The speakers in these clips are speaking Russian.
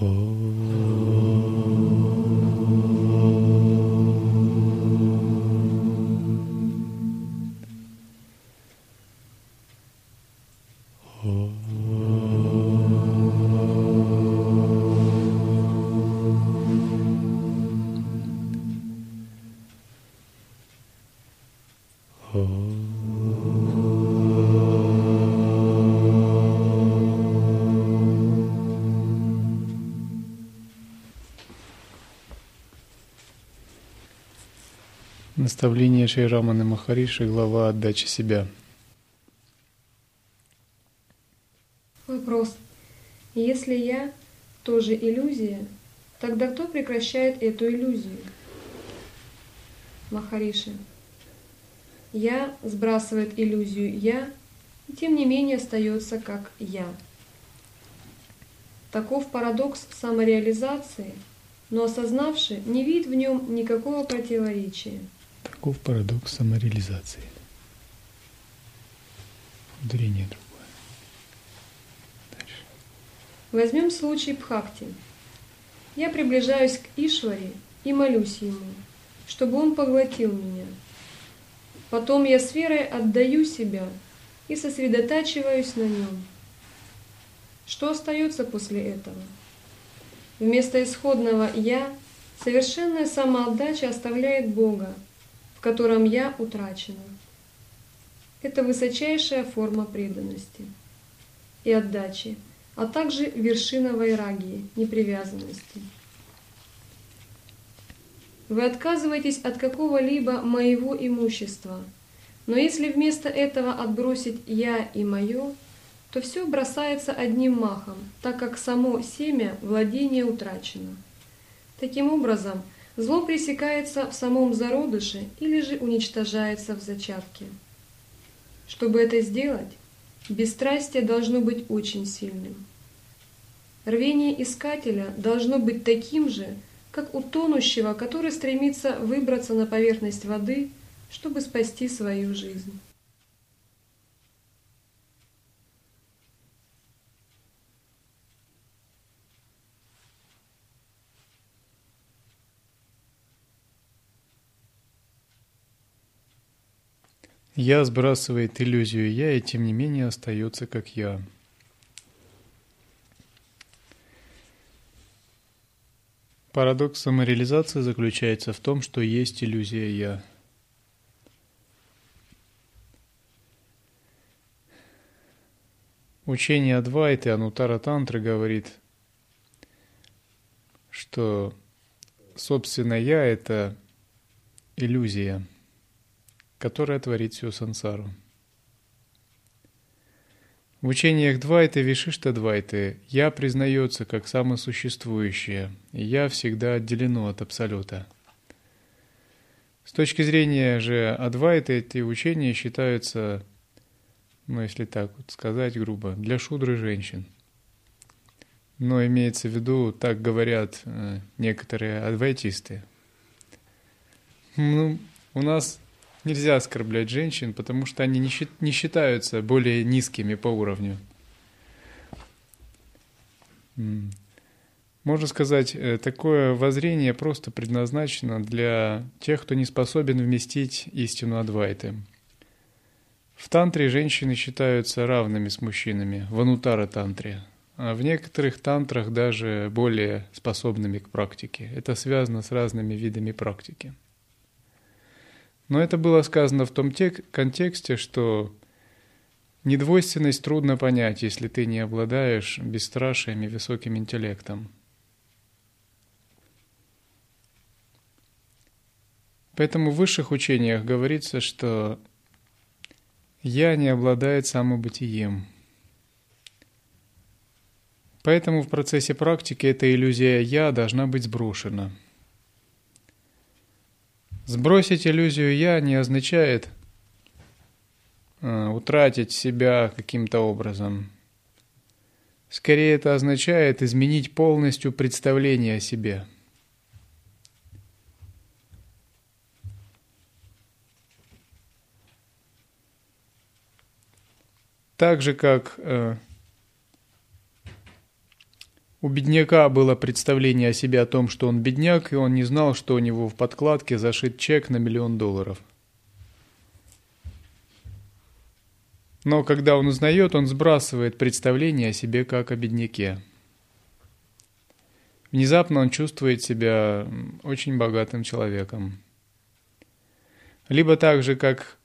Oh. Наставление Шейраманы Махариши, глава «Отдача себя». Вопрос. Если я тоже иллюзия, тогда кто прекращает эту иллюзию? Махариши. Я сбрасывает иллюзию «я», и тем не менее остается как «я». Таков парадокс самореализации, но осознавший не видит в нем никакого противоречия. Таков парадокс самореализации. Ударение другое. Дальше. Возьмем случай Бхакти. Я приближаюсь к Ишваре и молюсь ему, чтобы он поглотил меня. Потом я с верой отдаю себя и сосредотачиваюсь на нем. Что остается после этого? Вместо исходного «я» совершенная самоотдача оставляет Бога – в котором я утрачена. Это высочайшая форма преданности и отдачи, а также вершина вайрагии, непривязанности. Вы отказываетесь от какого-либо моего имущества, но если вместо этого отбросить «я» и «моё», то все бросается одним махом, так как само семя владения утрачено. Таким образом, Зло пресекается в самом зародыше или же уничтожается в зачатке. Чтобы это сделать, бесстрастие должно быть очень сильным. Рвение искателя должно быть таким же, как у тонущего, который стремится выбраться на поверхность воды, чтобы спасти свою жизнь. Я сбрасывает иллюзию «я» и тем не менее остается как «я». Парадокс самореализации заключается в том, что есть иллюзия «я». Учение Адвайты Анутара Тантры говорит, что собственно «я» — это иллюзия – которая творит всю сансару. В учениях Двайты, Вишишта Двайты «я» признается как самосуществующее, и «я» всегда отделено от Абсолюта. С точки зрения же Адвайты эти учения считаются, ну если так вот сказать грубо, для шудры женщин. Но имеется в виду, так говорят э, некоторые адвайтисты. Ну, у нас Нельзя оскорблять женщин, потому что они не считаются более низкими по уровню. Можно сказать, э, такое воззрение просто предназначено для тех, кто не способен вместить истину Адвайты. В тантре женщины считаются равными с мужчинами, в анутара-тантре, а в некоторых тантрах даже более способными к практике. Это связано с разными видами практики. Но это было сказано в том контексте, что недвойственность трудно понять, если ты не обладаешь бесстрашием и высоким интеллектом. Поэтому в высших учениях говорится, что «я» не обладает самобытием. Поэтому в процессе практики эта иллюзия «я» должна быть сброшена – Сбросить иллюзию «я» не означает э, утратить себя каким-то образом. Скорее это означает изменить полностью представление о себе. Так же, как э, У бедняка было представление о себе о том, что он бедняк, и он не знал, что у него в подкладке зашит чек на миллион долларов. Но когда он узнает, он сбрасывает представление о себе как о бедняке. Внезапно он чувствует себя очень богатым человеком. Либо так же, как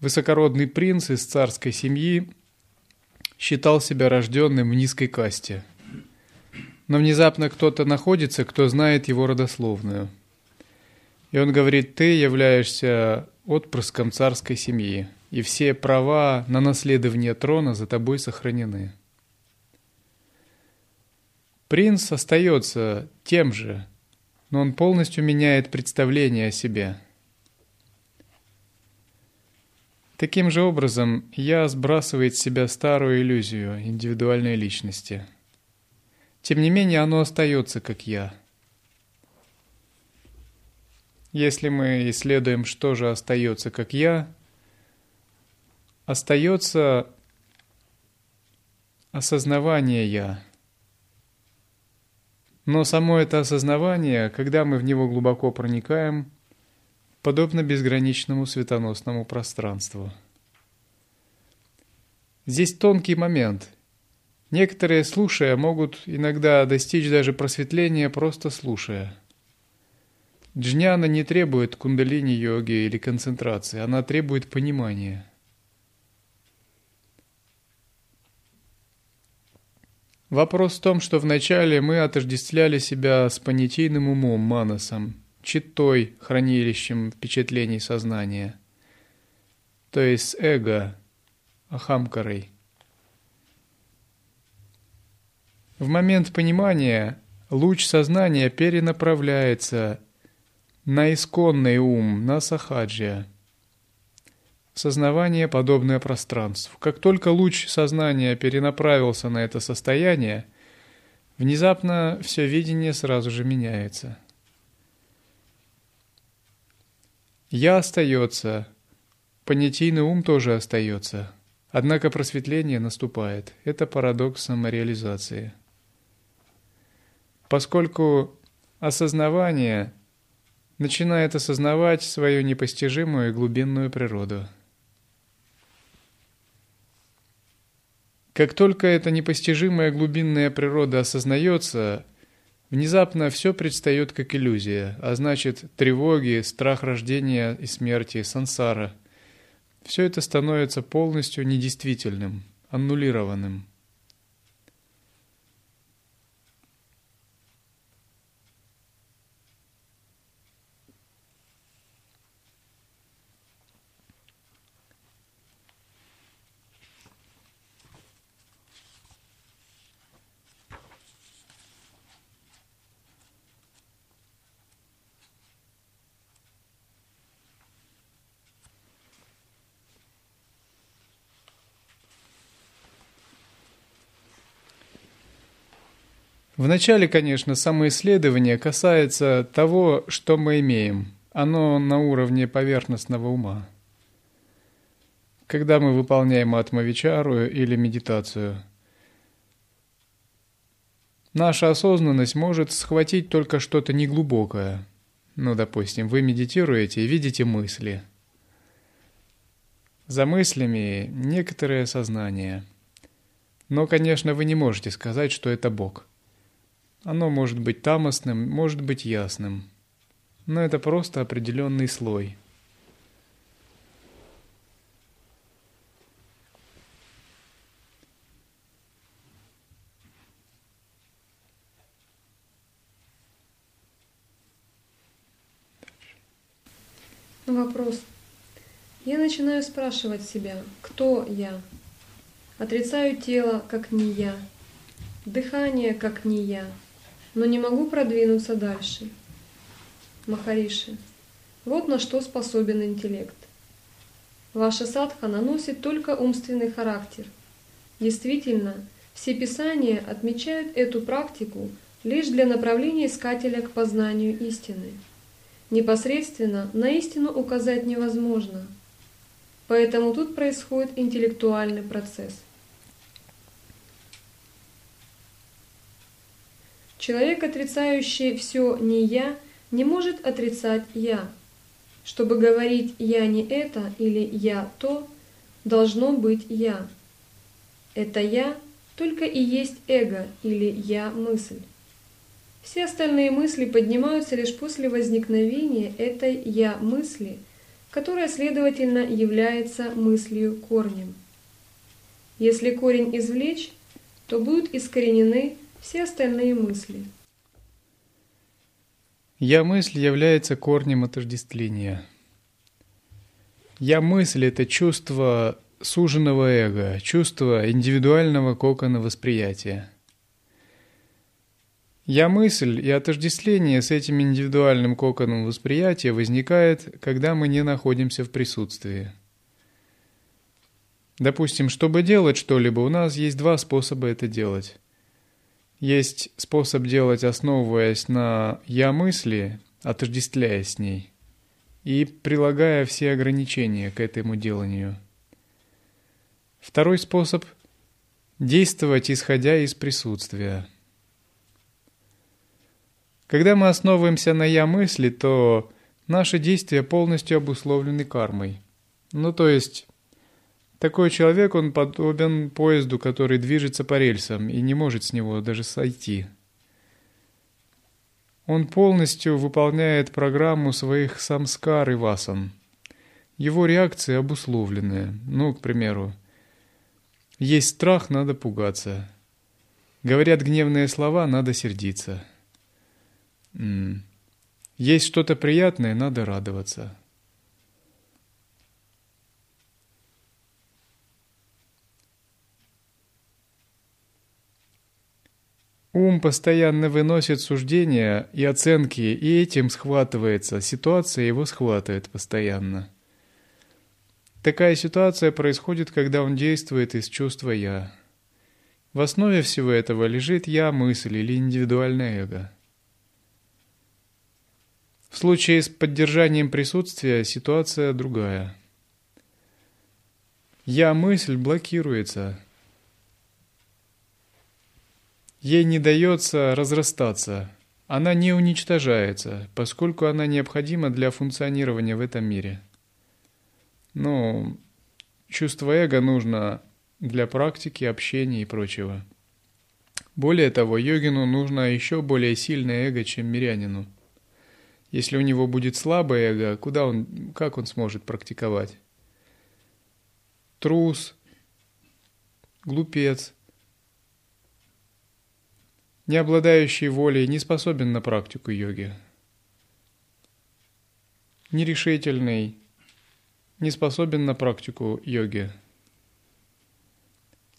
высокородный принц из царской семьи считал себя рожденным в низкой касте – но внезапно кто-то находится, кто знает его родословную. И он говорит, ты являешься отпрыском царской семьи, и все права на наследование трона за тобой сохранены. Принц остается тем же, но он полностью меняет представление о себе. Таким же образом, я сбрасывает с себя старую иллюзию индивидуальной личности – тем не менее, оно остается как я. Если мы исследуем, что же остается как я, остается осознавание я. Но само это осознавание, когда мы в него глубоко проникаем, подобно безграничному светоносному пространству. Здесь тонкий момент – Некоторые, слушая, могут иногда достичь даже просветления, просто слушая. Джняна не требует кундалини-йоги или концентрации, она требует понимания. Вопрос в том, что вначале мы отождествляли себя с понятийным умом, манасом, читой, хранилищем впечатлений сознания, то есть эго, ахамкарой – В момент понимания луч сознания перенаправляется на исконный ум, на сахаджия. Сознавание подобное пространству. Как только луч сознания перенаправился на это состояние, внезапно все видение сразу же меняется. Я остается, понятийный ум тоже остается, однако просветление наступает. Это парадокс самореализации поскольку осознавание начинает осознавать свою непостижимую и глубинную природу. Как только эта непостижимая глубинная природа осознается, внезапно все предстает как иллюзия, а значит тревоги, страх рождения и смерти, сансара – все это становится полностью недействительным, аннулированным – Вначале, конечно, самоисследование касается того, что мы имеем. Оно на уровне поверхностного ума. Когда мы выполняем атмавичару или медитацию, наша осознанность может схватить только что-то неглубокое. Ну, допустим, вы медитируете и видите мысли. За мыслями некоторое сознание. Но, конечно, вы не можете сказать, что это Бог – оно может быть тамосным, может быть ясным, но это просто определенный слой. Вопрос. Я начинаю спрашивать себя, кто я? Отрицаю тело, как не я. Дыхание, как не я но не могу продвинуться дальше. Махариши, вот на что способен интеллект. Ваша садха наносит только умственный характер. Действительно, все писания отмечают эту практику лишь для направления искателя к познанию истины. Непосредственно на истину указать невозможно. Поэтому тут происходит интеллектуальный процесс – Человек, отрицающий все «не я», не может отрицать «я». Чтобы говорить «я не это» или «я то», должно быть «я». Это «я» только и есть эго или «я-мысль». Все остальные мысли поднимаются лишь после возникновения этой «я-мысли», которая, следовательно, является мыслью корнем. Если корень извлечь, то будут искоренены все остальные мысли. Я-мысль является корнем отождествления. Я-мысль – это чувство суженного эго, чувство индивидуального кокона восприятия. Я-мысль и отождествление с этим индивидуальным коконом восприятия возникает, когда мы не находимся в присутствии. Допустим, чтобы делать что-либо, у нас есть два способа это делать. Есть способ делать, основываясь на «я-мысли», отождествляя с ней, и прилагая все ограничения к этому деланию – Второй способ – действовать, исходя из присутствия. Когда мы основываемся на «я-мысли», то наши действия полностью обусловлены кармой. Ну, то есть, такой человек, он подобен поезду, который движется по рельсам и не может с него даже сойти. Он полностью выполняет программу своих самскар и васан. Его реакции обусловлены. Ну, к примеру, есть страх, надо пугаться. Говорят гневные слова, надо сердиться. Есть что-то приятное, надо радоваться. Ум постоянно выносит суждения и оценки, и этим схватывается, ситуация его схватывает постоянно. Такая ситуация происходит, когда он действует из чувства «я». В основе всего этого лежит «я-мысль» или индивидуальное эго. В случае с поддержанием присутствия ситуация другая. «Я-мысль» блокируется. Ей не дается разрастаться. Она не уничтожается, поскольку она необходима для функционирования в этом мире – ну, чувство эго нужно для практики, общения и прочего. Более того, йогину нужно еще более сильное эго, чем мирянину. Если у него будет слабое эго, куда он, как он сможет практиковать? Трус, глупец, не обладающий волей, не способен на практику йоги. Нерешительный, не способен на практику йоги.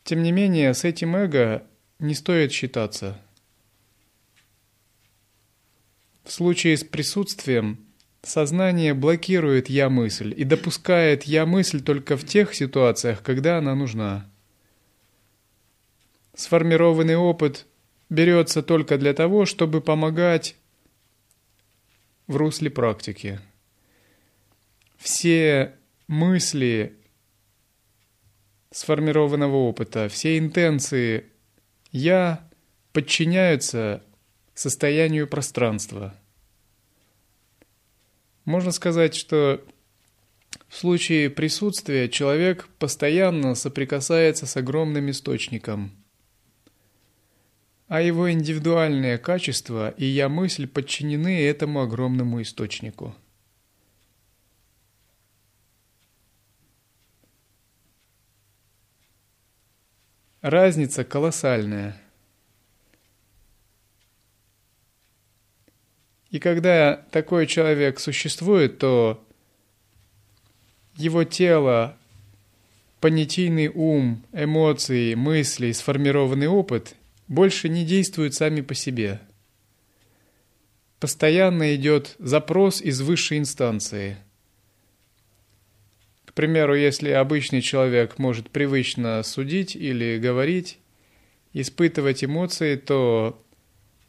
Тем не менее, с этим эго не стоит считаться. В случае с присутствием сознание блокирует «я-мысль» и допускает «я-мысль» только в тех ситуациях, когда она нужна. Сформированный опыт берется только для того, чтобы помогать в русле практики. Все мысли сформированного опыта, все интенции «я» подчиняются состоянию пространства. Можно сказать, что в случае присутствия человек постоянно соприкасается с огромным источником, а его индивидуальные качества и «я-мысль» подчинены этому огромному источнику – Разница колоссальная. И когда такой человек существует, то его тело, понятийный ум, эмоции, мысли, сформированный опыт больше не действуют сами по себе. Постоянно идет запрос из высшей инстанции – примеру, если обычный человек может привычно судить или говорить, испытывать эмоции, то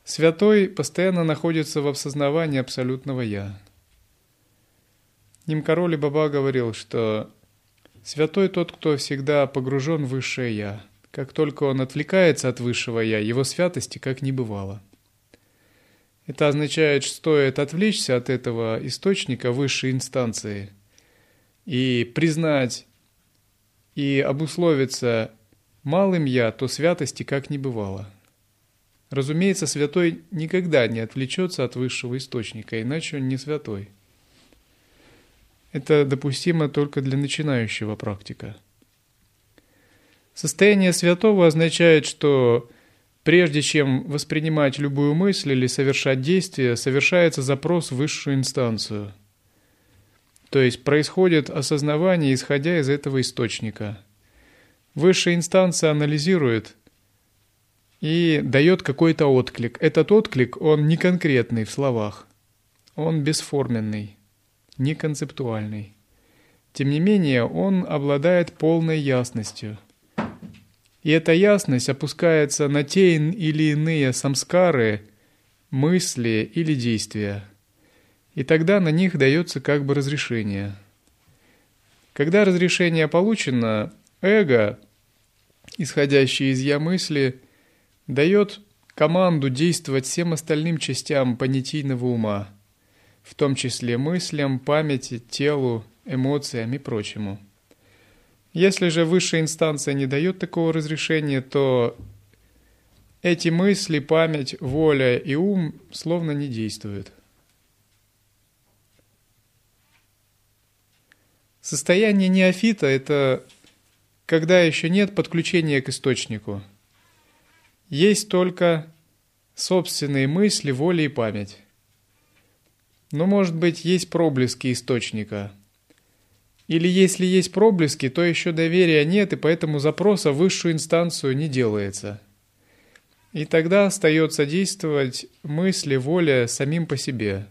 святой постоянно находится в осознавании абсолютного «я». Нимкароли Баба говорил, что святой тот, кто всегда погружен в высшее «я». Как только он отвлекается от высшего «я», его святости как не бывало – Это означает, что стоит отвлечься от этого источника высшей инстанции и признать и обусловиться малым «я», то святости как не бывало. Разумеется, святой никогда не отвлечется от высшего источника, иначе он не святой. Это допустимо только для начинающего практика. Состояние святого означает, что прежде чем воспринимать любую мысль или совершать действие, совершается запрос в высшую инстанцию. То есть происходит осознавание, исходя из этого источника. Высшая инстанция анализирует и дает какой-то отклик. Этот отклик, он не конкретный в словах, он бесформенный, не концептуальный. Тем не менее, он обладает полной ясностью – и эта ясность опускается на те или иные самскары, мысли или действия. И тогда на них дается как бы разрешение. Когда разрешение получено, эго, исходящее из «я» мысли, дает команду действовать всем остальным частям понятийного ума, в том числе мыслям, памяти, телу, эмоциям и прочему. Если же высшая инстанция не дает такого разрешения, то эти мысли, память, воля и ум словно не действуют. Состояние неофита – это когда еще нет подключения к источнику. Есть только собственные мысли, воля и память. Но, может быть, есть проблески источника – или если есть проблески, то еще доверия нет, и поэтому запроса в высшую инстанцию не делается. И тогда остается действовать мысли, воля самим по себе.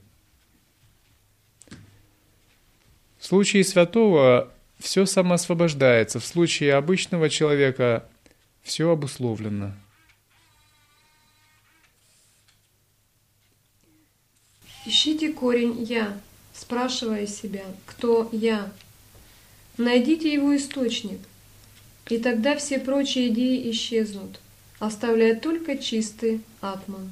В случае святого все самоосвобождается, в случае обычного человека все обусловлено. Ищите корень «я», спрашивая себя, кто «я», Найдите его источник, и тогда все прочие идеи исчезнут, оставляя только чистый атман.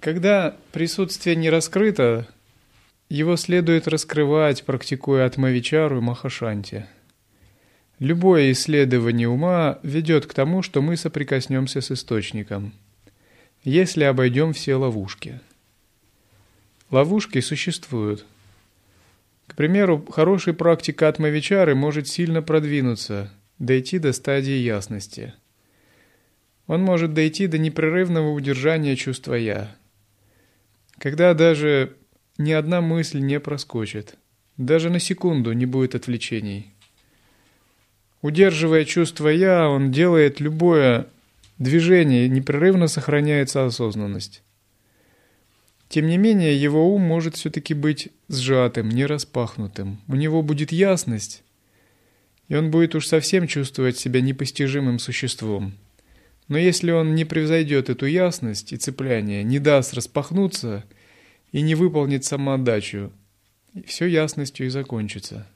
Когда присутствие не раскрыто, его следует раскрывать, практикуя атмавичару и махашанти. Любое исследование ума ведет к тому, что мы соприкоснемся с источником, если обойдем все ловушки. Ловушки существуют – к примеру, хороший практик атмавичары может сильно продвинуться, дойти до стадии ясности. Он может дойти до непрерывного удержания чувства «я», когда даже ни одна мысль не проскочит, даже на секунду не будет отвлечений. Удерживая чувство «я», он делает любое движение, непрерывно сохраняется осознанность. Тем не менее, его ум может все-таки быть сжатым, не распахнутым. У него будет ясность, и он будет уж совсем чувствовать себя непостижимым существом. Но если он не превзойдет эту ясность и цепляние, не даст распахнуться и не выполнит самоотдачу, все ясностью и закончится.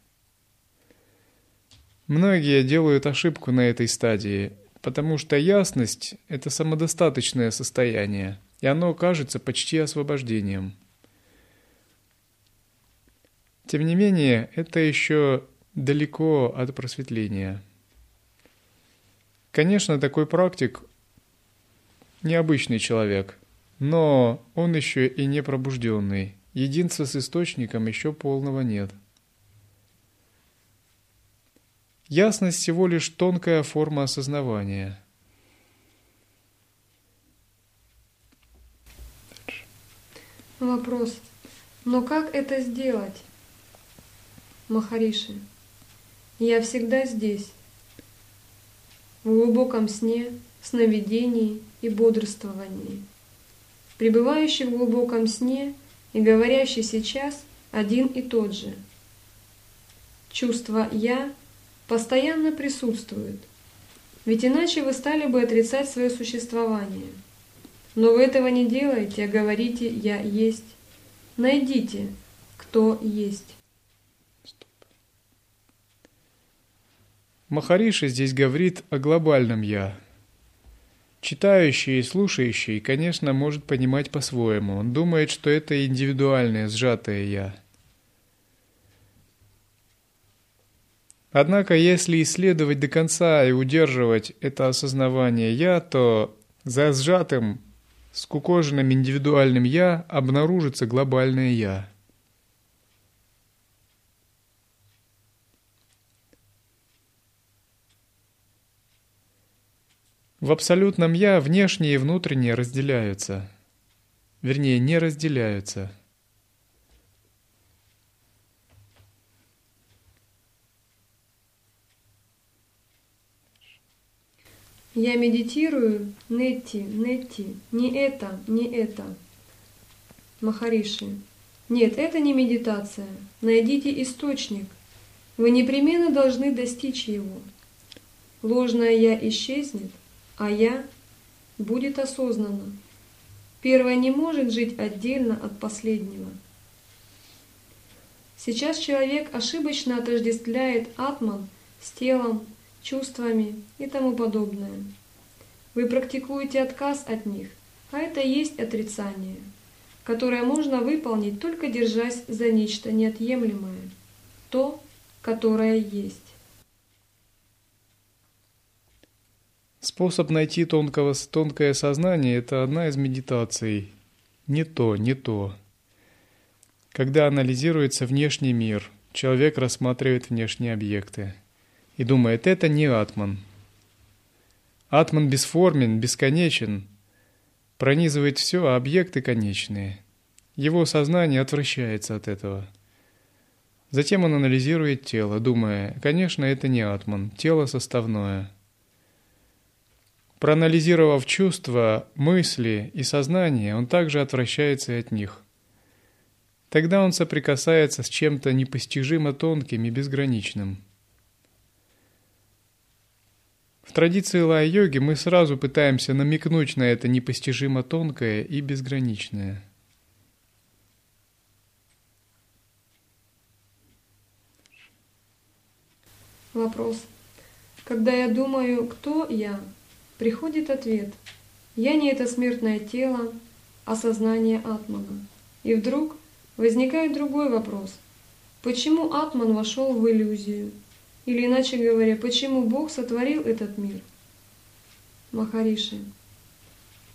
Многие делают ошибку на этой стадии, потому что ясность – это самодостаточное состояние – и оно кажется почти освобождением. Тем не менее, это еще далеко от просветления. Конечно, такой практик необычный человек, но он еще и не пробужденный. Единства с источником еще полного нет. Ясность всего лишь тонкая форма осознавания – Вопрос. Но как это сделать? Махариши. Я всегда здесь. В глубоком сне, сновидении и бодрствовании. Пребывающий в глубоком сне и говорящий сейчас один и тот же. Чувство «я» постоянно присутствует, ведь иначе вы стали бы отрицать свое существование – но вы этого не делаете, а говорите «я есть». Найдите, кто есть. Махариши здесь говорит о глобальном «я». Читающий и слушающий, конечно, может понимать по-своему. Он думает, что это индивидуальное, сжатое «я». Однако, если исследовать до конца и удерживать это осознавание «я», то за сжатым, скукоженным индивидуальным «я» обнаружится глобальное «я». В абсолютном «я» внешнее и внутреннее разделяются. Вернее, не разделяются. Я медитирую, Нетти, Нетти, не это, не это. Махариши. Нет, это не медитация. Найдите источник. Вы непременно должны достичь его. Ложное «я» исчезнет, а я будет осознанно. Первое не может жить отдельно от последнего. Сейчас человек ошибочно отождествляет атман с телом, чувствами и тому подобное. Вы практикуете отказ от них, а это есть отрицание, которое можно выполнить только держась за нечто неотъемлемое, то, которое есть. Способ найти тонкого, тонкое сознание – это одна из медитаций. Не то, не то. Когда анализируется внешний мир, человек рассматривает внешние объекты и думает, это не атман. Атман бесформен, бесконечен, пронизывает все, а объекты конечные. Его сознание отвращается от этого. Затем он анализирует тело, думая, конечно, это не атман, тело составное – Проанализировав чувства, мысли и сознание, он также отвращается от них. Тогда он соприкасается с чем-то непостижимо тонким и безграничным. В традиции лай-йоги мы сразу пытаемся намекнуть на это непостижимо тонкое и безграничное. Вопрос. Когда я думаю, кто я, приходит ответ «Я не это смертное тело, а сознание Атмана». И вдруг возникает другой вопрос. Почему Атман вошел в иллюзию? Или иначе говоря, почему Бог сотворил этот мир? Махариши.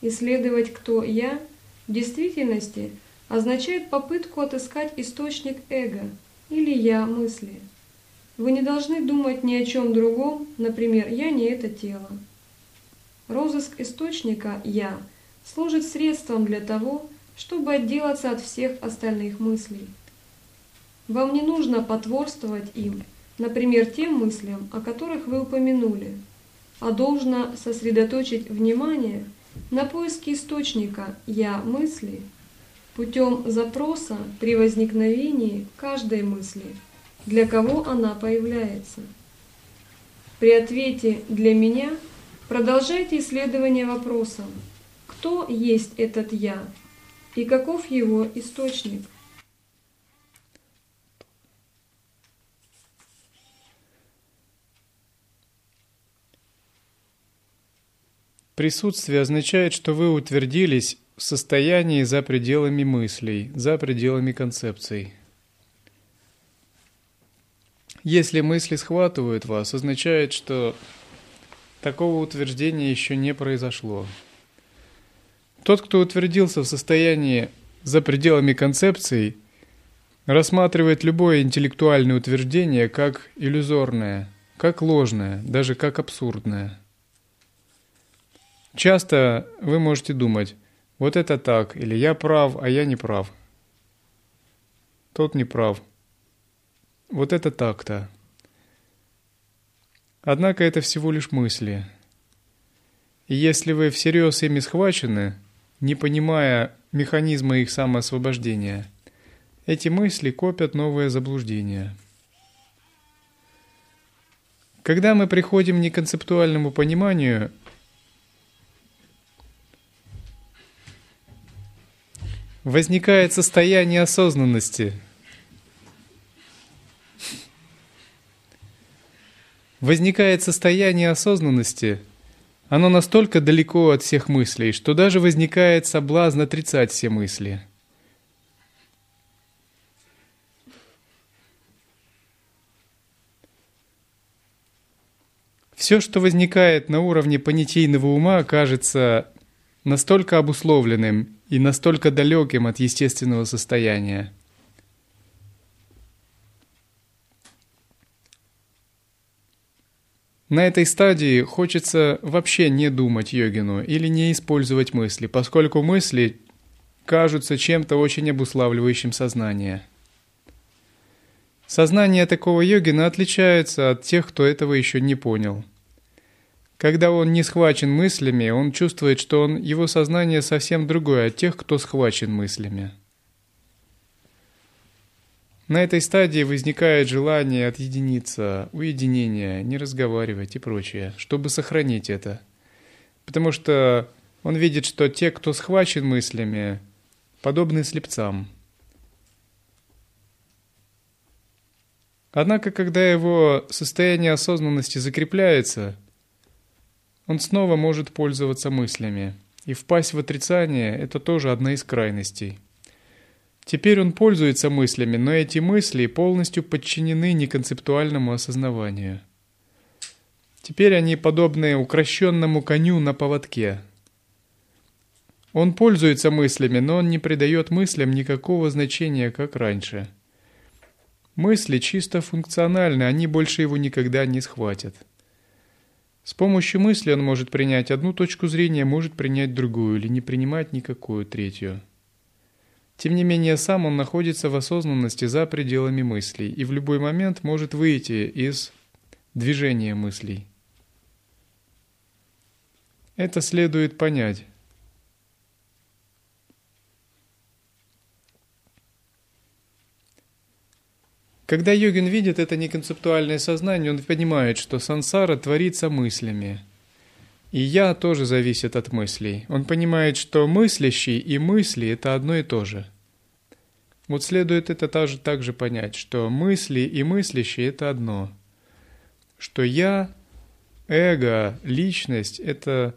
Исследовать, кто я, в действительности означает попытку отыскать источник эго или я мысли. Вы не должны думать ни о чем другом, например, «я не это тело». Розыск источника «я» служит средством для того, чтобы отделаться от всех остальных мыслей. Вам не нужно потворствовать им, например, тем мыслям, о которых вы упомянули, а должно сосредоточить внимание на поиске источника «я» мысли путем запроса при возникновении каждой мысли, для кого она появляется. При ответе «для меня» Продолжайте исследование вопросом, кто есть этот «я» и каков его источник. Присутствие означает, что вы утвердились в состоянии за пределами мыслей, за пределами концепций. Если мысли схватывают вас, означает, что Такого утверждения еще не произошло. Тот, кто утвердился в состоянии за пределами концепций, рассматривает любое интеллектуальное утверждение как иллюзорное, как ложное, даже как абсурдное. Часто вы можете думать, вот это так, или я прав, а я не прав. Тот не прав. Вот это так-то. Однако это всего лишь мысли. И если вы всерьез ими схвачены, не понимая механизма их самоосвобождения, эти мысли копят новые заблуждения. Когда мы приходим к неконцептуальному пониманию, возникает состояние осознанности – возникает состояние осознанности, Оно настолько далеко от всех мыслей, что даже возникает соблазн отрицать все мысли. Все, что возникает на уровне понятийного ума, кажется настолько обусловленным и настолько далеким от естественного состояния. На этой стадии хочется вообще не думать йогину или не использовать мысли, поскольку мысли кажутся чем-то очень обуславливающим сознание. Сознание такого йогина отличается от тех, кто этого еще не понял. Когда он не схвачен мыслями, он чувствует, что он, его сознание совсем другое от тех, кто схвачен мыслями. На этой стадии возникает желание отъединиться, уединение, не разговаривать и прочее, чтобы сохранить это. Потому что он видит, что те, кто схвачен мыслями, подобны слепцам. Однако, когда его состояние осознанности закрепляется, он снова может пользоваться мыслями. И впасть в отрицание – это тоже одна из крайностей – Теперь он пользуется мыслями, но эти мысли полностью подчинены неконцептуальному осознаванию. Теперь они подобны укращенному коню на поводке. Он пользуется мыслями, но он не придает мыслям никакого значения, как раньше. Мысли чисто функциональны, они больше его никогда не схватят. С помощью мысли он может принять одну точку зрения, может принять другую или не принимать никакую третью. Тем не менее, сам он находится в осознанности за пределами мыслей и в любой момент может выйти из движения мыслей. Это следует понять. Когда йогин видит это неконцептуальное сознание, он понимает, что сансара творится мыслями – и «я» тоже зависит от мыслей. Он понимает, что мыслящий и мысли – это одно и то же. Вот следует это также, также понять, что мысли и мыслящий – это одно. Что «я», эго, личность – это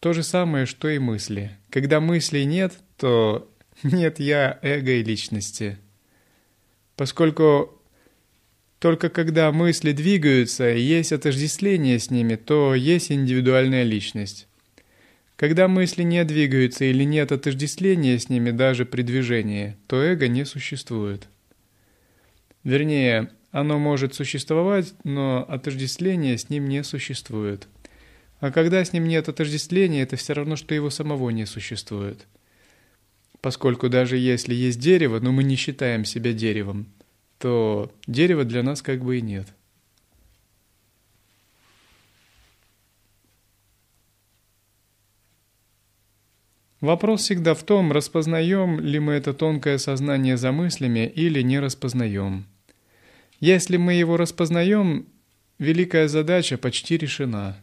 то же самое, что и мысли. Когда мыслей нет, то нет «я», эго и личности. Поскольку только когда мысли двигаются и есть отождествление с ними, то есть индивидуальная личность. Когда мысли не двигаются или нет отождествления с ними даже при движении, то эго не существует. Вернее, оно может существовать, но отождествления с ним не существует. А когда с ним нет отождествления, это все равно, что его самого не существует. Поскольку даже если есть дерево, но мы не считаем себя деревом – то дерева для нас как бы и нет. Вопрос всегда в том, распознаем ли мы это тонкое сознание за мыслями или не распознаем. Если мы его распознаем, великая задача почти решена.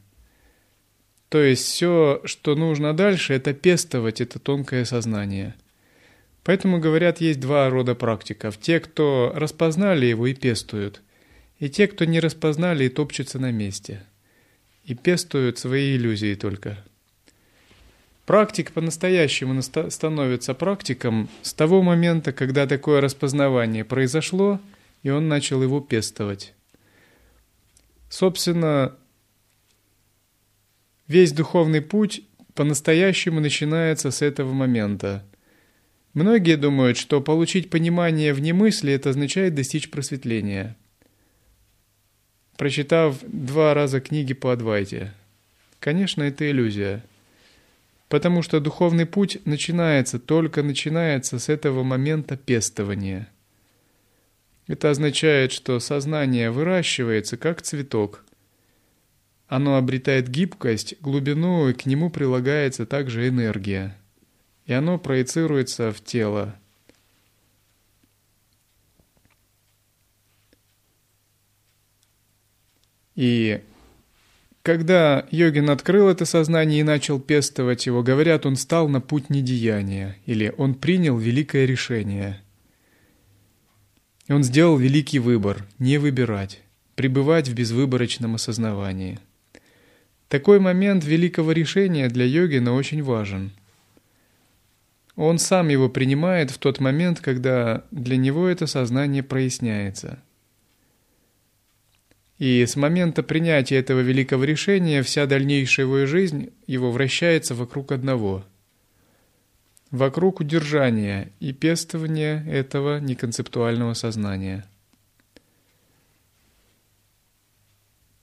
То есть все, что нужно дальше, это пестовать это тонкое сознание – Поэтому, говорят, есть два рода практиков. Те, кто распознали его и пестуют, и те, кто не распознали и топчутся на месте, и пестуют свои иллюзии только. Практик по-настоящему становится практиком с того момента, когда такое распознавание произошло, и он начал его пестовать. Собственно, весь духовный путь по-настоящему начинается с этого момента – Многие думают, что получить понимание вне мысли – это означает достичь просветления. Прочитав два раза книги по Адвайте. Конечно, это иллюзия. Потому что духовный путь начинается, только начинается с этого момента пестования. Это означает, что сознание выращивается как цветок. Оно обретает гибкость, глубину, и к нему прилагается также энергия и оно проецируется в тело. И когда йогин открыл это сознание и начал пестовать его, говорят, он стал на путь недеяния, или он принял великое решение. И он сделал великий выбор – не выбирать, пребывать в безвыборочном осознавании. Такой момент великого решения для йогина очень важен. Он сам его принимает в тот момент, когда для него это сознание проясняется. И с момента принятия этого великого решения вся дальнейшая его жизнь его вращается вокруг одного – вокруг удержания и пестования этого неконцептуального сознания.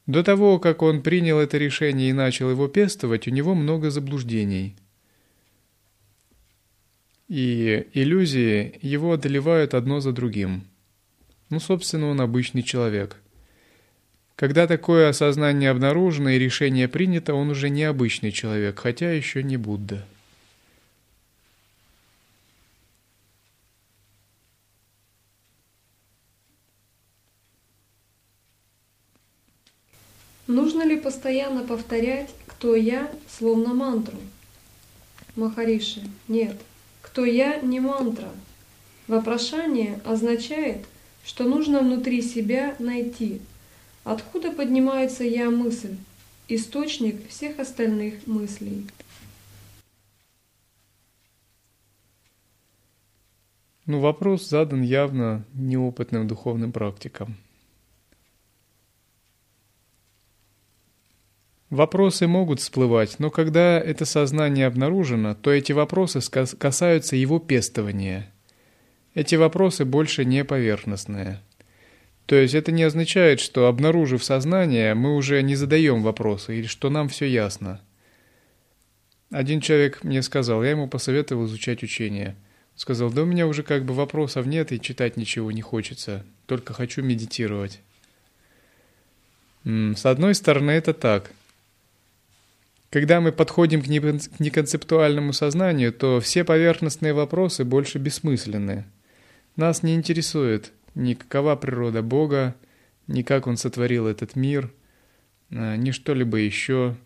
До того, как он принял это решение и начал его пестовать, у него много заблуждений. И иллюзии его одолевают одно за другим. Ну, собственно, он обычный человек. Когда такое осознание обнаружено и решение принято, он уже не обычный человек, хотя еще не Будда. Нужно ли постоянно повторять «кто я» словно мантру? Махариши, нет. «Кто я» не мантра. Вопрошание означает, что нужно внутри себя найти, откуда поднимается «я» мысль, источник всех остальных мыслей. Ну, вопрос задан явно неопытным духовным практикам. Вопросы могут всплывать, но когда это сознание обнаружено, то эти вопросы касаются его пестования. Эти вопросы больше не поверхностные. То есть это не означает, что обнаружив сознание, мы уже не задаем вопросы или что нам все ясно. Один человек мне сказал, я ему посоветовал изучать учение. Сказал, да у меня уже как бы вопросов нет и читать ничего не хочется, только хочу медитировать. С одной стороны это так – когда мы подходим к неконцептуальному сознанию, то все поверхностные вопросы больше бессмысленны. Нас не интересует ни какова природа Бога, ни как Он сотворил этот мир, а, ни что-либо еще.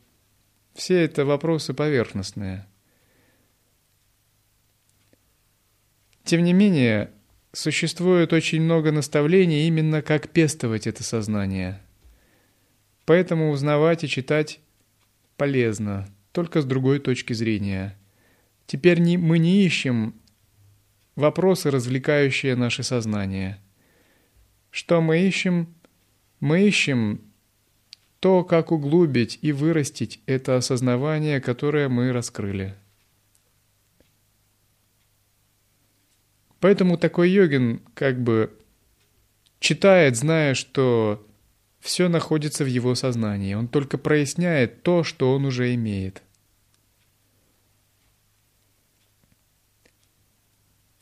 Все это вопросы поверхностные. Тем не менее, существует очень много наставлений именно как пестовать это сознание. Поэтому узнавать и читать полезно, только с другой точки зрения. Теперь не, мы не ищем вопросы, развлекающие наше сознание. Что мы ищем? Мы ищем то, как углубить и вырастить это осознавание, которое мы раскрыли. Поэтому такой йогин как бы читает, зная, что все находится в его сознании, он только проясняет то, что он уже имеет.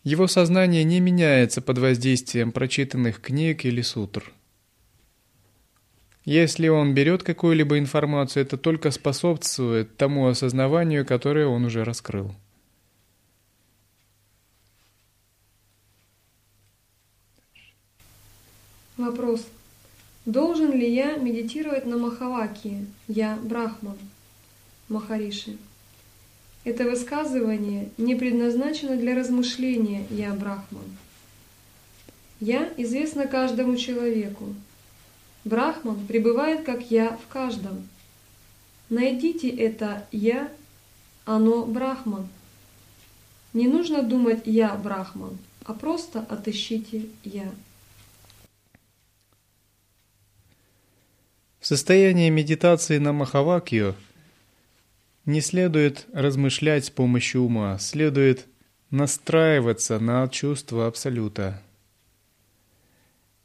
Его сознание не меняется под воздействием прочитанных книг или сутр. Если он берет какую-либо информацию, это только способствует тому осознаванию, которое он уже раскрыл. Вопрос. Должен ли я медитировать на Махаваки? Я Брахман. Махариши. Это высказывание не предназначено для размышления «я Брахман». «Я» известно каждому человеку. Брахман пребывает как «я» в каждом. Найдите это «я», оно Брахман. Не нужно думать «я Брахман», а просто отыщите «я». В состоянии медитации на Махавакью не следует размышлять с помощью ума, следует настраиваться на чувство Абсолюта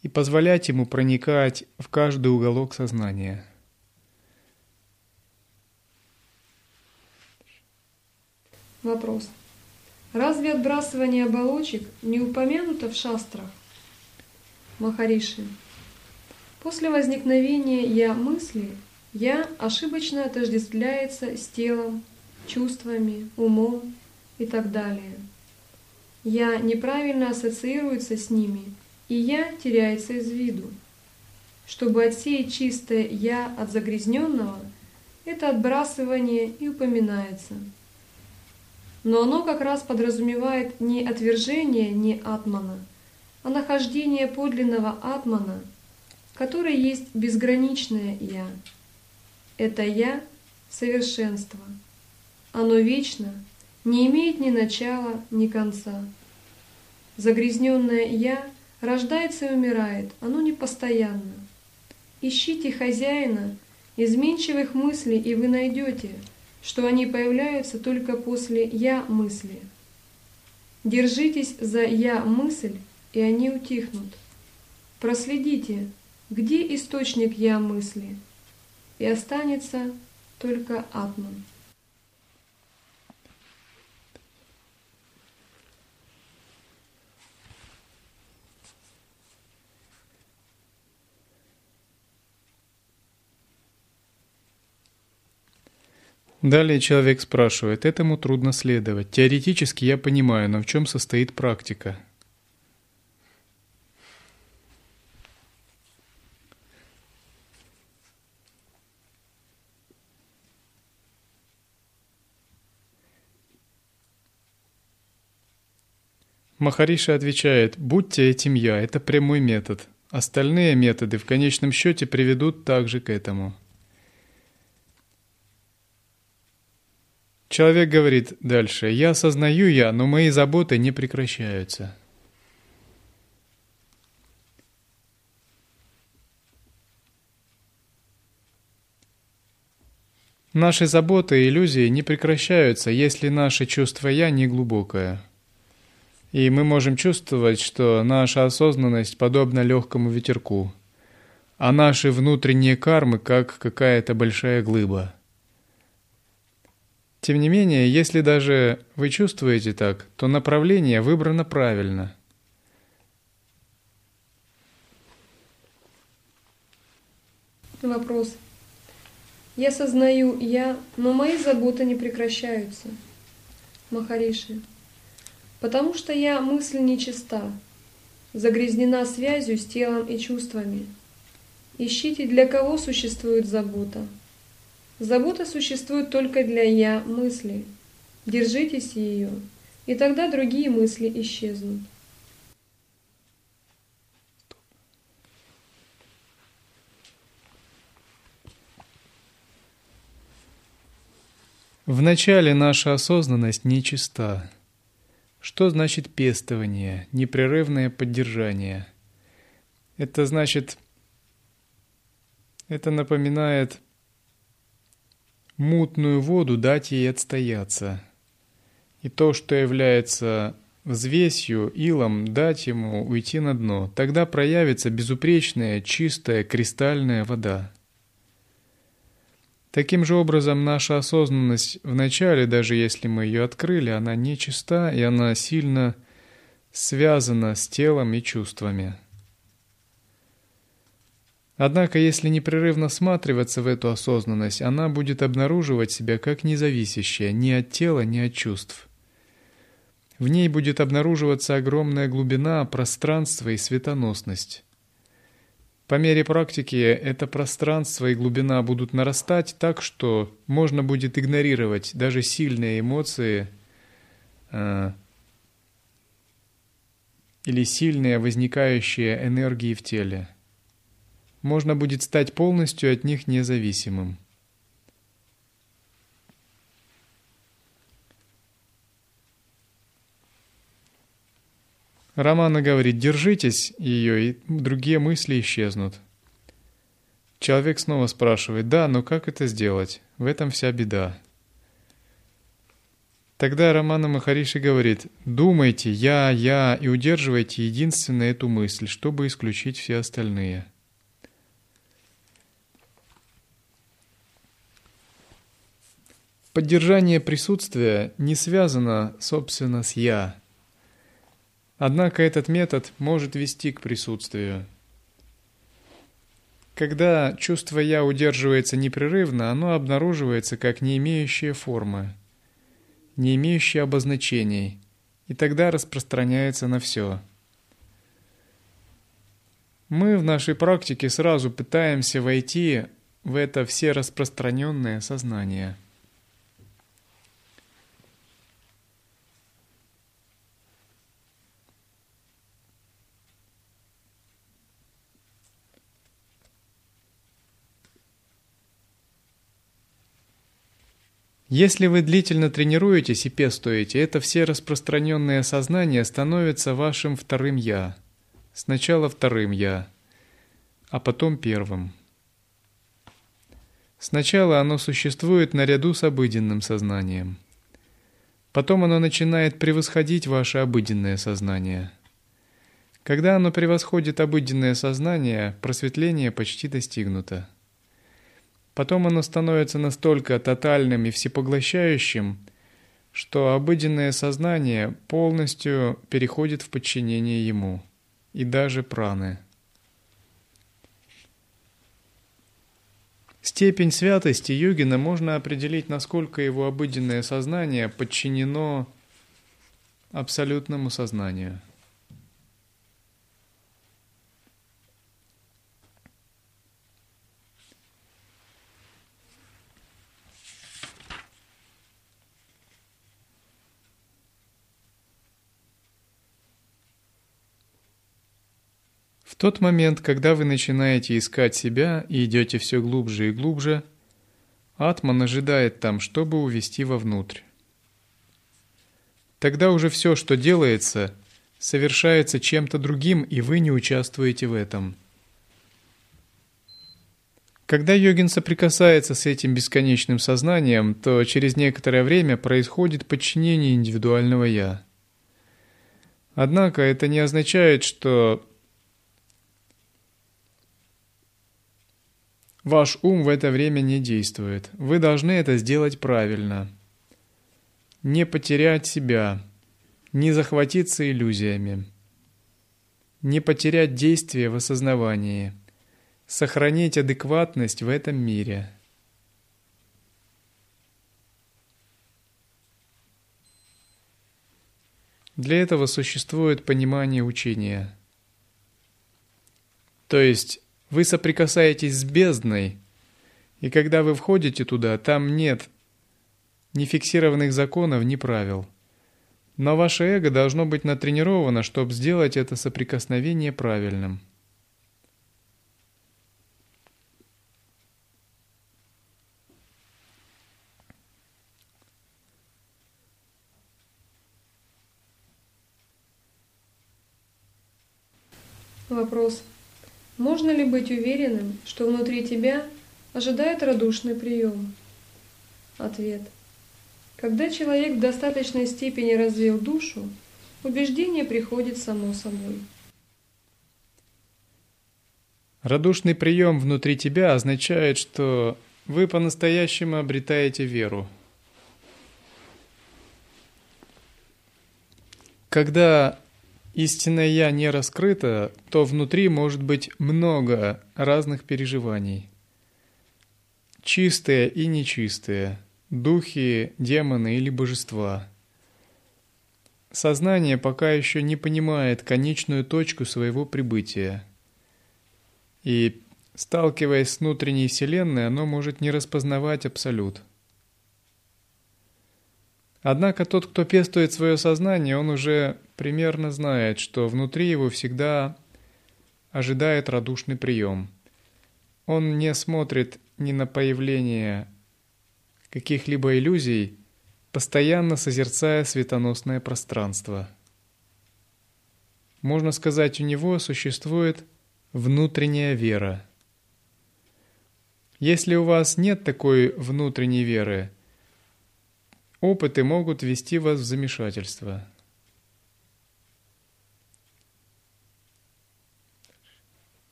и позволять ему проникать в каждый уголок сознания. Вопрос. Разве отбрасывание оболочек не упомянуто в шастрах? Махариши. После возникновения «я» мысли «я» ошибочно отождествляется с телом, чувствами, умом и так далее. «Я» неправильно ассоциируется с ними, и «я» теряется из виду. Чтобы отсеять чистое «я» от загрязненного, это отбрасывание и упоминается. Но оно как раз подразумевает не отвержение не атмана, а нахождение подлинного атмана – которой есть безграничное «Я». Это «Я» совершенство. Оно вечно, не имеет ни начала, ни конца. Загрязненное «я» рождается и умирает, оно непостоянно. Ищите хозяина изменчивых мыслей, и вы найдете, что они появляются только после «я» мысли. Держитесь за «я» мысль, и они утихнут. Проследите, где источник «я» мысли, и останется только атман. Далее человек спрашивает, этому трудно следовать. Теоретически я понимаю, но в чем состоит практика? Махариша отвечает, будьте этим я, это прямой метод. Остальные методы в конечном счете приведут также к этому. Человек говорит дальше, я осознаю я, но мои заботы не прекращаются. Наши заботы и иллюзии не прекращаются, если наше чувство «я» не глубокое – и мы можем чувствовать, что наша осознанность подобна легкому ветерку, а наши внутренние кармы как какая-то большая глыба. Тем не менее, если даже вы чувствуете так, то направление выбрано правильно. Вопрос. Я сознаю я, но мои заботы не прекращаются. Махариши потому что я мысль нечиста, загрязнена связью с телом и чувствами. Ищите, для кого существует забота. Забота существует только для «я» мысли. Держитесь ее, и тогда другие мысли исчезнут. Вначале наша осознанность нечиста. Что значит пестование, непрерывное поддержание? Это значит, это напоминает мутную воду дать ей отстояться. И то, что является взвесью, илом, дать ему уйти на дно. Тогда проявится безупречная, чистая, кристальная вода. Таким же образом, наша осознанность в начале, даже если мы ее открыли, она нечиста и она сильно связана с телом и чувствами. Однако, если непрерывно всматриваться в эту осознанность, она будет обнаруживать себя как независящая ни от тела, ни от чувств. В ней будет обнаруживаться огромная глубина, пространство и светоносность. По мере практики это пространство и глубина будут нарастать так, что можно будет игнорировать даже сильные эмоции э, или сильные возникающие энергии в теле. Можно будет стать полностью от них независимым. Романа говорит, держитесь ее, и другие мысли исчезнут. Человек снова спрашивает, да, но как это сделать? В этом вся беда. Тогда Романа Махариши говорит, думайте «я», «я» и удерживайте единственно эту мысль, чтобы исключить все остальные. Поддержание присутствия не связано, собственно, с «я», Однако этот метод может вести к присутствию. Когда чувство «я» удерживается непрерывно, оно обнаруживается как не имеющее формы, не имеющее обозначений, и тогда распространяется на все. Мы в нашей практике сразу пытаемся войти в это все распространенное сознание – Если вы длительно тренируетесь и пестуете, это все распространенное сознание становится вашим вторым «я». Сначала вторым «я», а потом первым. Сначала оно существует наряду с обыденным сознанием. Потом оно начинает превосходить ваше обыденное сознание. Когда оно превосходит обыденное сознание, просветление почти достигнуто. Потом оно становится настолько тотальным и всепоглощающим, что обыденное сознание полностью переходит в подчинение ему, и даже праны. Степень святости йогина можно определить, насколько его обыденное сознание подчинено абсолютному сознанию – Тот момент, когда вы начинаете искать себя и идете все глубже и глубже, Атман ожидает там, чтобы увести вовнутрь. Тогда уже все, что делается, совершается чем-то другим, и вы не участвуете в этом. Когда йогин соприкасается с этим бесконечным сознанием, то через некоторое время происходит подчинение индивидуального «я». Однако это не означает, что Ваш ум в это время не действует. Вы должны это сделать правильно. Не потерять себя, не захватиться иллюзиями, не потерять действие в осознавании, сохранить адекватность в этом мире. Для этого существует понимание учения. То есть вы соприкасаетесь с бездной, и когда вы входите туда, там нет ни фиксированных законов, ни правил. Но ваше эго должно быть натренировано, чтобы сделать это соприкосновение правильным. Вопрос. Можно ли быть уверенным, что внутри тебя ожидает радушный прием? Ответ. Когда человек в достаточной степени развил душу, убеждение приходит само собой. Радушный прием внутри тебя означает, что вы по-настоящему обретаете веру. Когда истинное «я» не раскрыто, то внутри может быть много разных переживаний. Чистые и нечистые, духи, демоны или божества. Сознание пока еще не понимает конечную точку своего прибытия. И, сталкиваясь с внутренней Вселенной, оно может не распознавать Абсолют – Однако тот, кто пестует свое сознание, он уже примерно знает, что внутри его всегда ожидает радушный прием. Он не смотрит ни на появление каких-либо иллюзий, постоянно созерцая светоносное пространство. Можно сказать, у него существует внутренняя вера. Если у вас нет такой внутренней веры – Опыты могут ввести вас в замешательство.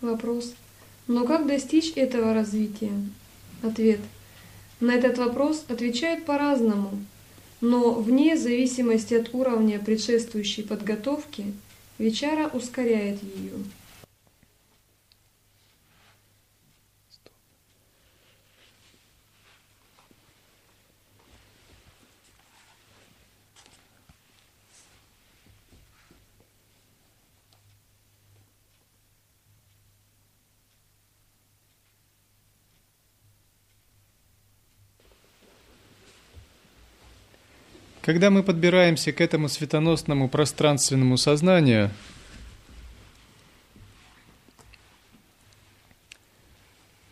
Вопрос. Но как достичь этого развития? Ответ. На этот вопрос отвечают по-разному, но вне зависимости от уровня предшествующей подготовки, Вичара ускоряет ее. Когда мы подбираемся к этому светоносному пространственному сознанию,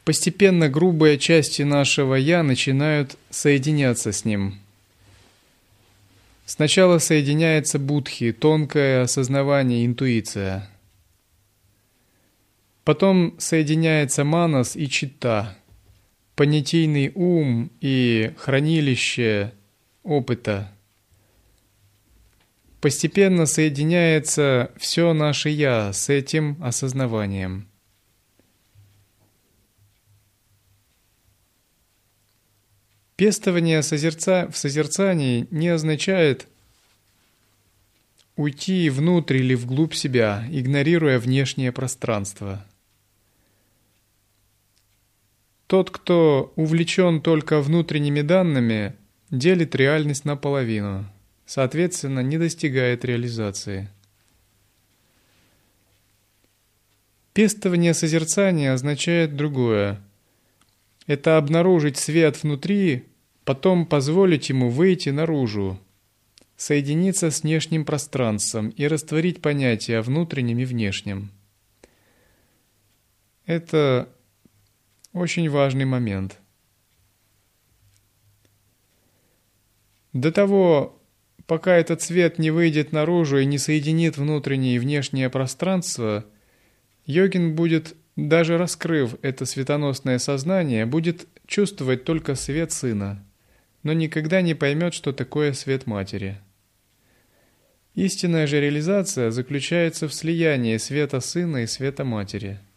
постепенно грубые части нашего «я» начинают соединяться с ним. Сначала соединяется будхи, тонкое осознавание, интуиция. Потом соединяется манас и чита, понятийный ум и хранилище опыта. Постепенно соединяется все наше «я» с этим осознаванием – Пестование созерца... в созерцании не означает уйти внутрь или вглубь себя, игнорируя внешнее пространство. Тот, кто увлечен только внутренними данными, делит реальность наполовину, соответственно, не достигает реализации. Пестование созерцания означает другое. Это обнаружить свет внутри потом позволить ему выйти наружу, соединиться с внешним пространством и растворить понятия о внутреннем и внешнем. Это очень важный момент. До того, пока этот свет не выйдет наружу и не соединит внутреннее и внешнее пространство, йогин будет, даже раскрыв это светоносное сознание, будет чувствовать только свет сына – но никогда не поймет, что такое свет матери. Истинная же реализация заключается в слиянии света сына и света матери –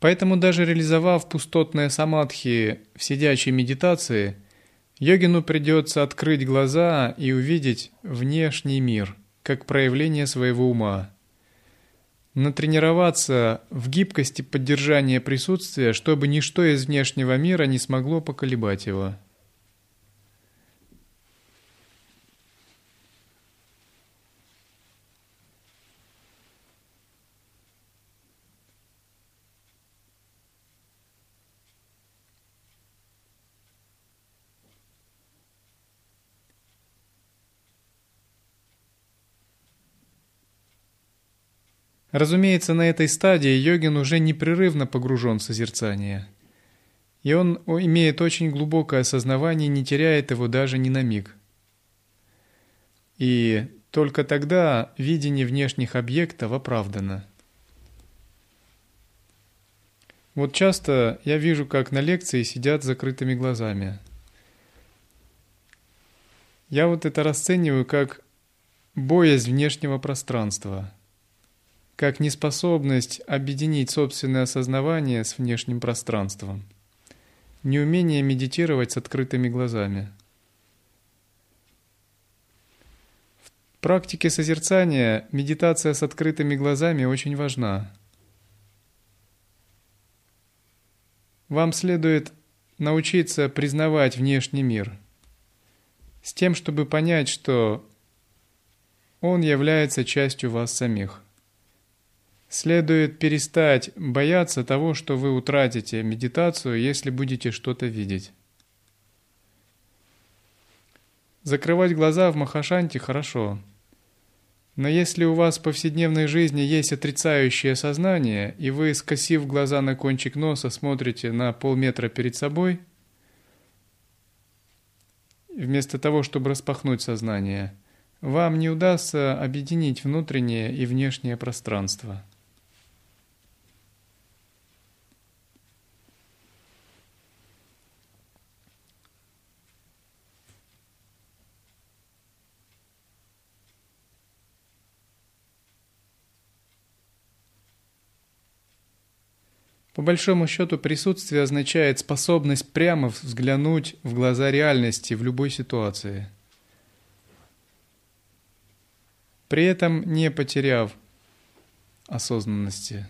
Поэтому даже реализовав пустотное самадхи в сидячей медитации – Йогину придется открыть глаза и увидеть внешний мир, как проявление своего ума. Натренироваться в гибкости поддержания присутствия, чтобы ничто из внешнего мира не смогло поколебать его. Разумеется, на этой стадии йогин уже непрерывно погружен в созерцание. И он имеет очень глубокое осознавание, не теряет его даже ни на миг. И только тогда видение внешних объектов оправдано. Вот часто я вижу, как на лекции сидят с закрытыми глазами. Я вот это расцениваю как боязнь внешнего пространства – как неспособность объединить собственное осознавание с внешним пространством, неумение медитировать с открытыми глазами. В практике созерцания медитация с открытыми глазами очень важна. Вам следует научиться признавать внешний мир с тем, чтобы понять, что он является частью вас самих. Следует перестать бояться того, что вы утратите медитацию, если будете что-то видеть. Закрывать глаза в Махашанте хорошо. Но если у вас в повседневной жизни есть отрицающее сознание, и вы, скосив глаза на кончик носа, смотрите на полметра перед собой, вместо того, чтобы распахнуть сознание, вам не удастся объединить внутреннее и внешнее пространство. По большому счету, присутствие означает способность прямо взглянуть в глаза реальности в любой ситуации. При этом не потеряв осознанности.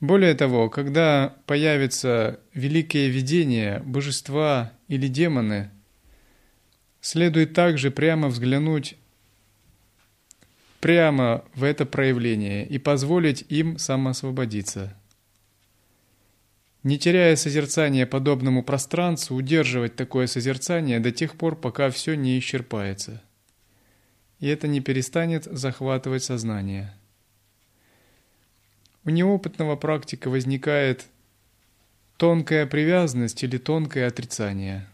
Более того, когда появится великое видение, божества или демоны, следует также прямо взглянуть прямо в это проявление и позволить им самоосвободиться. Не теряя созерцания подобному пространству, удерживать такое созерцание до тех пор, пока все не исчерпается. И это не перестанет захватывать сознание. У неопытного практика возникает тонкая привязанность или тонкое отрицание –